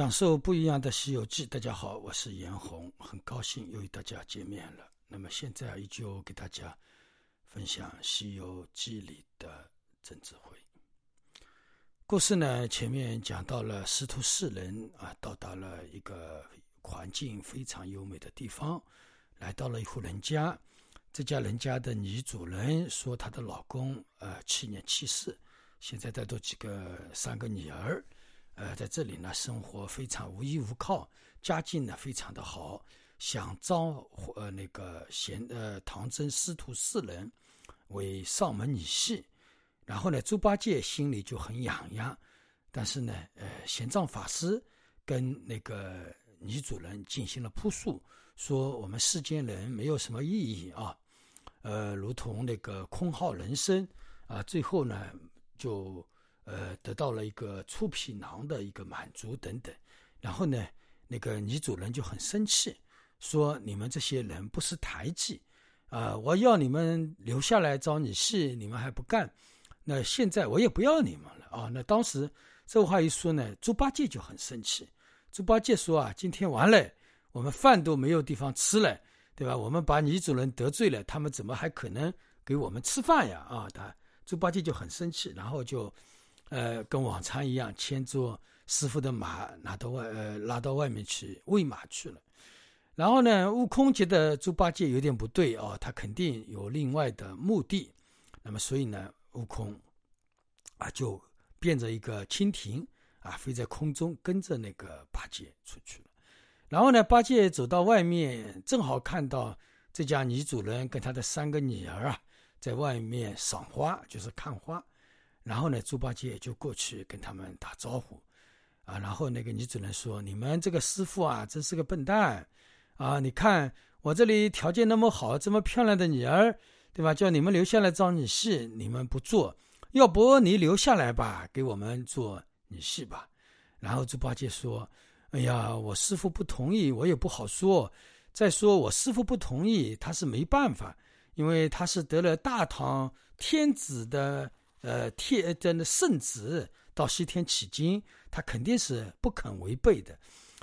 讲述不一样的《西游记》，大家好，我是严红，很高兴又与大家见面了。那么现在依旧给大家分享《西游记》里的曾智慧故事呢。前面讲到了师徒四人啊，到达了一个环境非常优美的地方，来到了一户人家。这家人家的女主人说，她的老公呃去年去世，现在带着几个三个女儿。呃，在这里呢，生活非常无依无靠，家境呢非常的好，想招呃那个贤呃唐僧师徒四人为上门女婿，然后呢，猪八戒心里就很痒痒，但是呢，呃，玄奘法师跟那个女主人进行了扑诉，说我们世间人没有什么意义啊，呃，如同那个空耗人生啊，最后呢就。呃，得到了一个粗皮囊的一个满足等等，然后呢，那个女主人就很生气，说你们这些人不识抬举，啊，我要你们留下来找你戏，你们还不干，那现在我也不要你们了啊。那当时这话一说呢，猪八戒就很生气，猪八戒说啊，今天完了，我们饭都没有地方吃了，对吧？我们把女主人得罪了，他们怎么还可能给我们吃饭呀？啊，他猪八戒就很生气，然后就。呃，跟往常一样，牵着师傅的马，拿到外呃拉到外面去喂马去了。然后呢，悟空觉得猪八戒有点不对哦，他肯定有另外的目的。那么，所以呢，悟空啊就变着一个蜻蜓啊，飞在空中跟着那个八戒出去了。然后呢，八戒走到外面，正好看到这家女主人跟他的三个女儿啊，在外面赏花，就是看花。然后呢，猪八戒就过去跟他们打招呼，啊，然后那个女主人说：“你们这个师傅啊，真是个笨蛋，啊，你看我这里条件那么好，这么漂亮的女儿，对吧？叫你们留下来招女婿，你们不做，要不你留下来吧，给我们做女婿吧。”然后猪八戒说：“哎呀，我师傅不同意，我也不好说。再说我师傅不同意，他是没办法，因为他是得了大唐天子的。”呃，天真的圣旨到西天取经，他肯定是不肯违背的。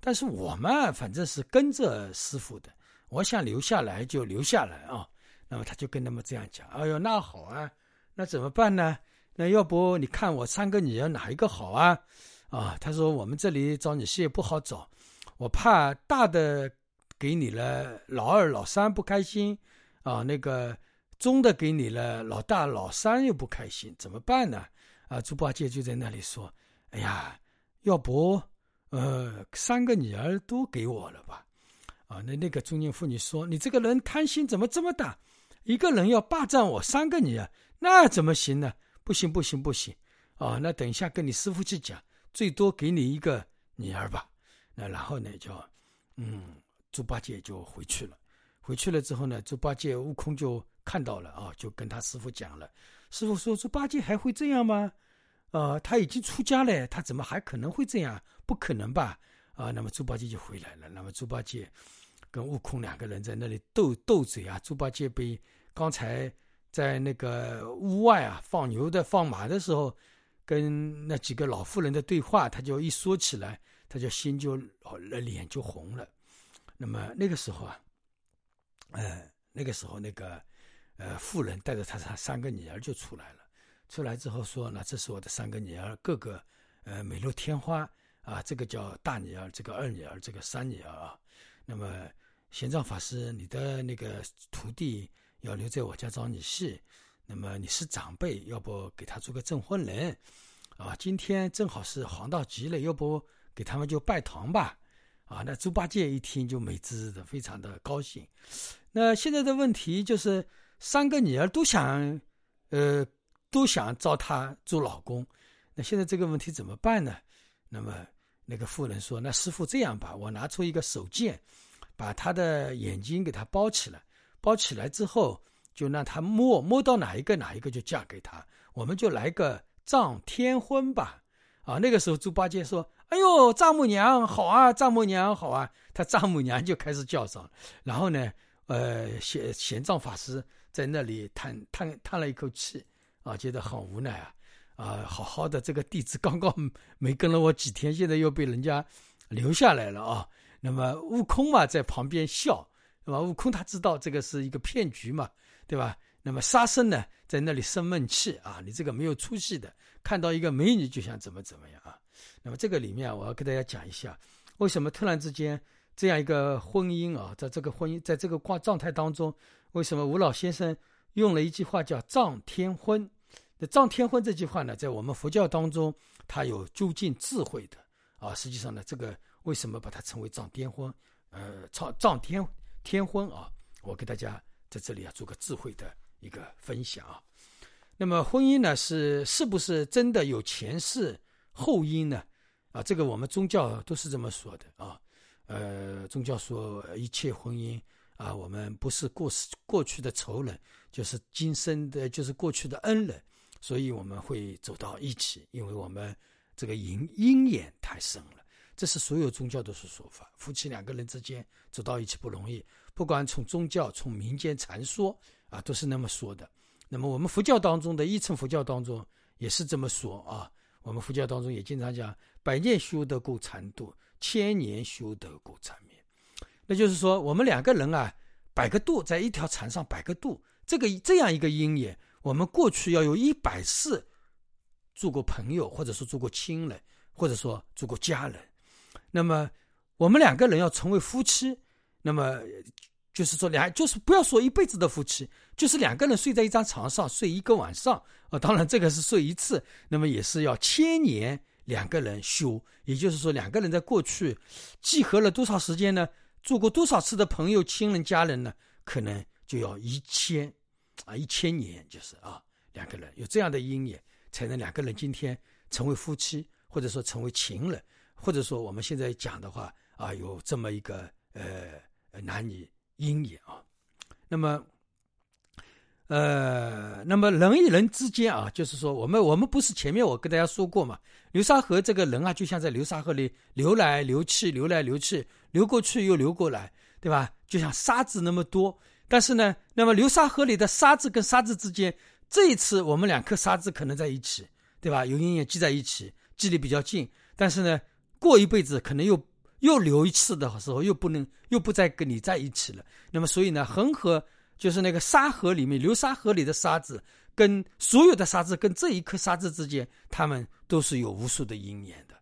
但是我们反正是跟着师傅的，我想留下来就留下来啊。那么他就跟他们这样讲：“哎呦，那好啊，那怎么办呢？那要不你看我三个女儿哪一个好啊？”啊，他说：“我们这里找女婿不好找，我怕大的给你了，老二老三不开心啊。那个。”中的给你了，老大老三又不开心，怎么办呢？啊，猪八戒就在那里说：“哎呀，要不，呃，三个女儿都给我了吧？”啊，那那个中年妇女说：“你这个人贪心怎么这么大？一个人要霸占我三个女儿，那怎么行呢？不行，不行，不行！啊，那等一下跟你师傅去讲，最多给你一个女儿吧。那然后呢，就，嗯，猪八戒就回去了。回去了之后呢，猪八戒、悟空就。看到了啊，就跟他师傅讲了。师傅说：“猪八戒还会这样吗？啊，他已经出家了，他怎么还可能会这样？不可能吧？啊，那么猪八戒就回来了。那么猪八戒跟悟空两个人在那里斗斗嘴啊。猪八戒被刚才在那个屋外啊放牛的、放马的时候，跟那几个老妇人的对话，他就一说起来，他就心就脸就红了。那么那个时候啊，呃，那个时候那个。呃，妇人带着他他三个女儿就出来了。出来之后说：“那这是我的三个女儿，个个呃美若天花啊。这个叫大女儿，这个二女儿，这个三女儿啊。那么玄奘法师，你的那个徒弟要留在我家找女婿，那么你是长辈，要不给他做个证婚人啊？今天正好是黄道吉了，要不给他们就拜堂吧？啊，那猪八戒一听就美滋滋的，非常的高兴。那现在的问题就是。三个女儿都想，呃，都想招他做老公，那现在这个问题怎么办呢？那么那个妇人说：“那师傅这样吧，我拿出一个手剑，把他的眼睛给他包起来，包起来之后就让他摸，摸到哪一个哪一个就嫁给他，我们就来个丈天婚吧。”啊，那个时候猪八戒说：“哎呦，丈母娘好啊，丈母娘好啊。”他丈母娘就开始叫上，然后呢，呃，玄玄奘法师。在那里叹叹叹了一口气，啊，觉得很无奈啊，啊，好好的这个弟子刚刚没跟了我几天，现在又被人家留下来了啊。那么悟空嘛，在旁边笑，对吧？悟空他知道这个是一个骗局嘛，对吧？那么沙僧呢，在那里生闷气啊，你这个没有出息的，看到一个美女就想怎么怎么样啊。那么这个里面，我要跟大家讲一下，为什么突然之间这样一个婚姻啊，在这个婚姻，在这个状状态当中，为什么吴老先生用了一句话叫“藏天婚”？那“藏天婚”这句话呢，在我们佛教当中，它有究竟智慧的啊。实际上呢，这个为什么把它称为“藏天婚”？呃，藏藏天天婚啊，我给大家在这里啊做个智慧的。一个分享啊，那么婚姻呢是是不是真的有前世后因呢？啊，这个我们宗教都是这么说的啊。呃，宗教说一切婚姻啊，我们不是过过去的仇人，就是今生的，就是过去的恩人，所以我们会走到一起，因为我们这个因因缘太深了。这是所有宗教都是说法，夫妻两个人之间走到一起不容易，不管从宗教从民间传说。啊，都是那么说的。那么我们佛教当中的一乘佛教当中也是这么说啊。我们佛教当中也经常讲，百念修得过禅度，千年修得过缠绵。那就是说，我们两个人啊，摆个度，在一条船上摆个度，这个这样一个因缘，我们过去要有一百世做过朋友，或者说做过亲人，或者说做过家人。那么我们两个人要成为夫妻，那么。就是说两，就是不要说一辈子的夫妻，就是两个人睡在一张床上睡一个晚上啊。当然这个是睡一次，那么也是要千年两个人修。也就是说两个人在过去集合了多少时间呢？做过多少次的朋友、亲人、家人呢？可能就要一千啊，一千年就是啊，两个人有这样的因缘，才能两个人今天成为夫妻，或者说成为情人，或者说我们现在讲的话啊，有这么一个呃男女。因缘啊，那么，呃，那么人与人之间啊，就是说，我们我们不是前面我跟大家说过嘛，流沙河这个人啊，就像在流沙河里流来流去，流来流去，流过去又流过来，对吧？就像沙子那么多，但是呢，那么流沙河里的沙子跟沙子之间，这一次我们两颗沙子可能在一起，对吧？有因缘聚在一起，距离比较近，但是呢，过一辈子可能又。又流一次的时候，又不能又不再跟你在一起了。那么，所以呢，恒河就是那个沙河里面流沙河里的沙子，跟所有的沙子跟这一颗沙子之间，他们都是有无数的因缘的。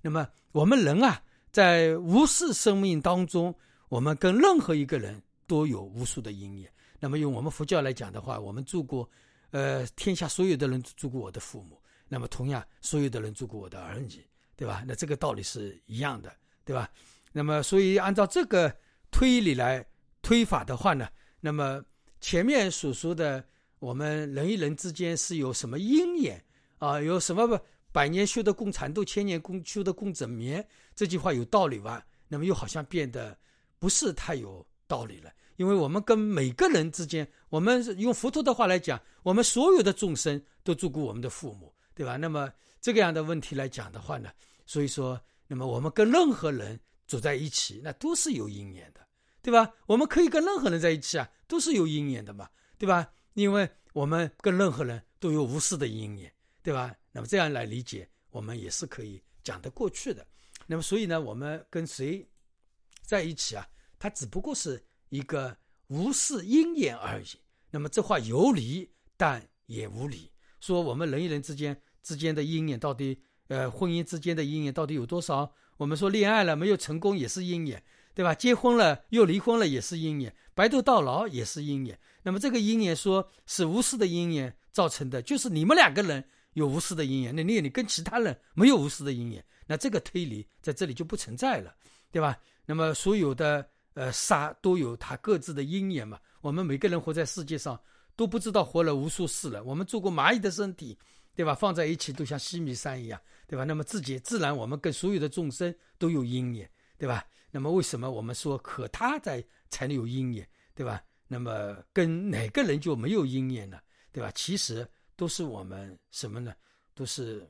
那么，我们人啊，在无世生命当中，我们跟任何一个人都有无数的因缘。那么，用我们佛教来讲的话，我们做过，呃，天下所有的人做过我的父母，那么同样，所有的人做过我的儿女，对吧？那这个道理是一样的。对吧？那么，所以按照这个推理来推法的话呢，那么前面所说的我们人与人之间是有什么因缘啊？有什么百年修得共禅度，千年共修得共枕眠？这句话有道理吧？那么又好像变得不是太有道理了，因为我们跟每个人之间，我们用佛陀的话来讲，我们所有的众生都做过我们的父母，对吧？那么这个样的问题来讲的话呢，所以说。那么我们跟任何人走在一起，那都是有因缘的，对吧？我们可以跟任何人在一起啊，都是有因缘的嘛，对吧？因为我们跟任何人都有无私的因缘，对吧？那么这样来理解，我们也是可以讲得过去的。那么所以呢，我们跟谁在一起啊？它只不过是一个无私因缘而已。那么这话有理，但也无理。说我们人与人之间之间的因缘到底？呃，婚姻之间的因缘到底有多少？我们说恋爱了没有成功也是因缘，对吧？结婚了又离婚了也是因缘，白头到老也是因缘。那么这个因缘说是无私的因缘造成的，就是你们两个人有无私的因缘，那你你跟其他人没有无私的因缘，那这个推理在这里就不存在了，对吧？那么所有的呃杀都有它各自的因缘嘛。我们每个人活在世界上都不知道活了无数世了，我们做过蚂蚁的身体。对吧？放在一起都像西米山一样，对吧？那么自己自然，我们跟所有的众生都有因缘，对吧？那么为什么我们说可他在才能有因缘，对吧？那么跟哪个人就没有因缘呢？对吧？其实都是我们什么呢？都是，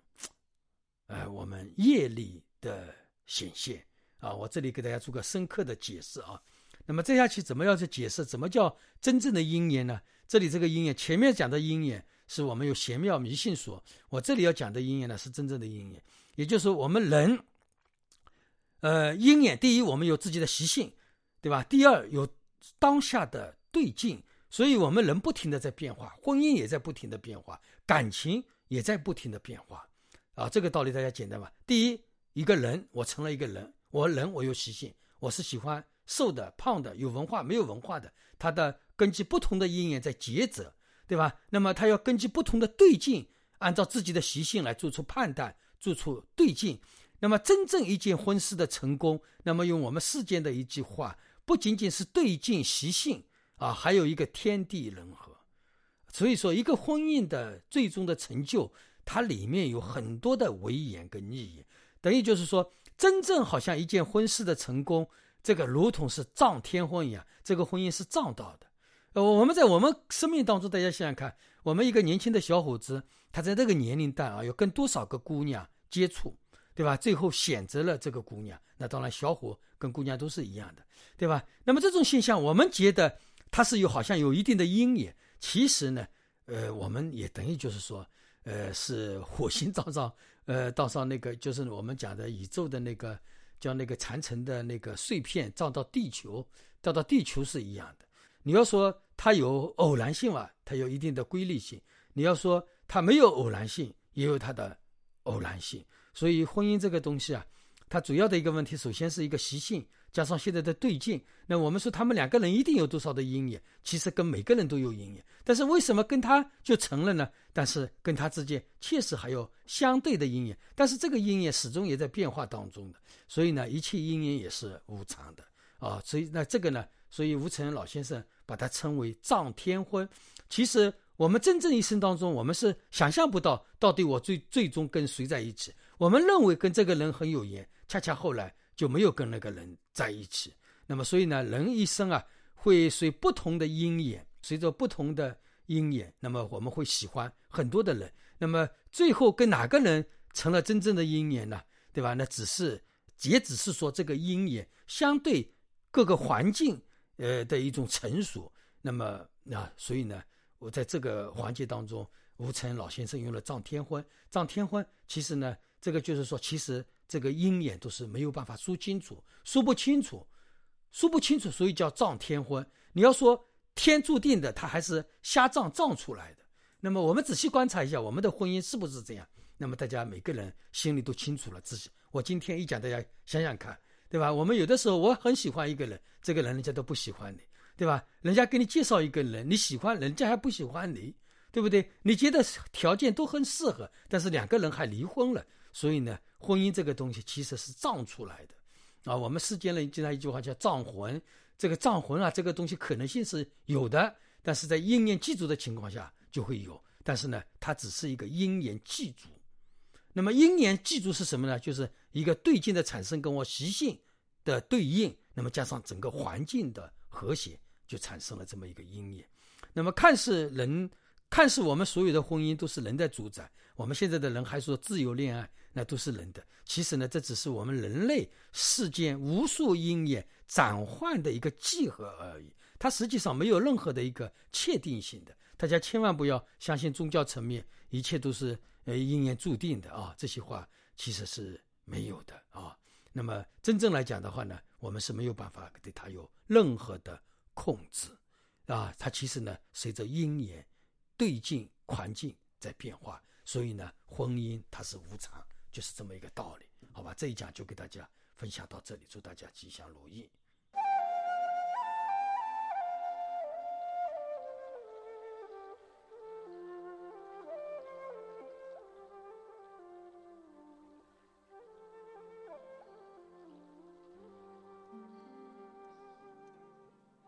呃，我们业力的显现啊！我这里给大家做个深刻的解释啊。那么接下去怎么样去解释？怎么叫真正的因缘呢？这里这个因缘，前面讲的因缘。是我们有玄妙迷信说，我这里要讲的因缘呢，是真正的因缘，也就是，我们人，呃，鹰眼第一，我们有自己的习性，对吧？第二，有当下的对境，所以我们人不停的在变化，婚姻也在不停的变化，感情也在不停的变化，啊，这个道理大家简单吧？第一，一个人，我成了一个人，我人我有习性，我是喜欢瘦的、胖的，有文化没有文化的，他的根据不同的因缘在抉择，对吧？那么他要根据不同的对境，按照自己的习性来做出判断，做出对境。那么，真正一件婚事的成功，那么用我们世间的一句话，不仅仅是对镜习性啊，还有一个天地人和。所以说，一个婚姻的最终的成就，它里面有很多的威严跟意义。等于就是说，真正好像一件婚事的成功，这个如同是葬天婚一样，这个婚姻是葬到的。呃，我们在我们生命当中，大家想想看，我们一个年轻的小伙子，他在这个年龄段啊，要跟多少个姑娘接触？对吧？最后选择了这个姑娘，那当然小伙跟姑娘都是一样的，对吧？那么这种现象，我们觉得它是有好像有一定的因缘，其实呢，呃，我们也等于就是说，呃，是火星撞上，呃，撞上那个就是我们讲的宇宙的那个叫那个残存的那个碎片撞到地球，掉到地球是一样的。你要说它有偶然性吧，它有一定的规律性；你要说它没有偶然性，也有它的偶然性。所以婚姻这个东西啊，它主要的一个问题，首先是一个习性，加上现在的对境。那我们说他们两个人一定有多少的因缘，其实跟每个人都有因缘。但是为什么跟他就成了呢？但是跟他之间确实还有相对的因缘，但是这个因缘始终也在变化当中的。所以呢，一切因缘也是无常的啊。所以那这个呢，所以吴承恩老先生把它称为藏天婚。其实我们真正一生当中，我们是想象不到到底我最最终跟谁在一起。我们认为跟这个人很有缘，恰恰后来就没有跟那个人在一起。那么，所以呢，人一生啊，会随不同的因缘，随着不同的因缘，那么我们会喜欢很多的人。那么最后跟哪个人成了真正的因缘呢？对吧？那只是，也只是说这个因缘相对各个环境，呃的一种成熟。那么，那所以呢，我在这个环节当中，吴承老先生用了藏天婚。藏天婚，其实呢。这个就是说，其实这个鹰眼都是没有办法说清楚，说不清楚，说不清楚，所以叫撞天婚。你要说天注定的，他还是瞎撞撞出来的。那么我们仔细观察一下，我们的婚姻是不是这样？那么大家每个人心里都清楚了。自己，我今天一讲，大家想想看，对吧？我们有的时候我很喜欢一个人，这个人人家都不喜欢你，对吧？人家给你介绍一个人，你喜欢，人家还不喜欢你，对不对？你觉得条件都很适合，但是两个人还离婚了。所以呢，婚姻这个东西其实是撞出来的，啊，我们世间人经常一句话叫撞魂，这个撞魂啊，这个东西可能性是有的，但是在因缘记住的情况下就会有，但是呢，它只是一个因缘记住。那么因缘记住是什么呢？就是一个对境的产生跟我习性的对应，那么加上整个环境的和谐，就产生了这么一个因缘。那么看似人，看似我们所有的婚姻都是人在主宰，我们现在的人还说自由恋爱。那都是人的，其实呢，这只是我们人类世间无数因缘转换的一个集合而已，它实际上没有任何的一个确定性的。大家千万不要相信宗教层面一切都是呃因缘注定的啊，这些话其实是没有的啊。那么真正来讲的话呢，我们是没有办法对它有任何的控制啊，它其实呢随着因缘对境环境在变化，所以呢婚姻它是无常。就是这么一个道理，好吧？这一讲就给大家分享到这里，祝大家吉祥如意。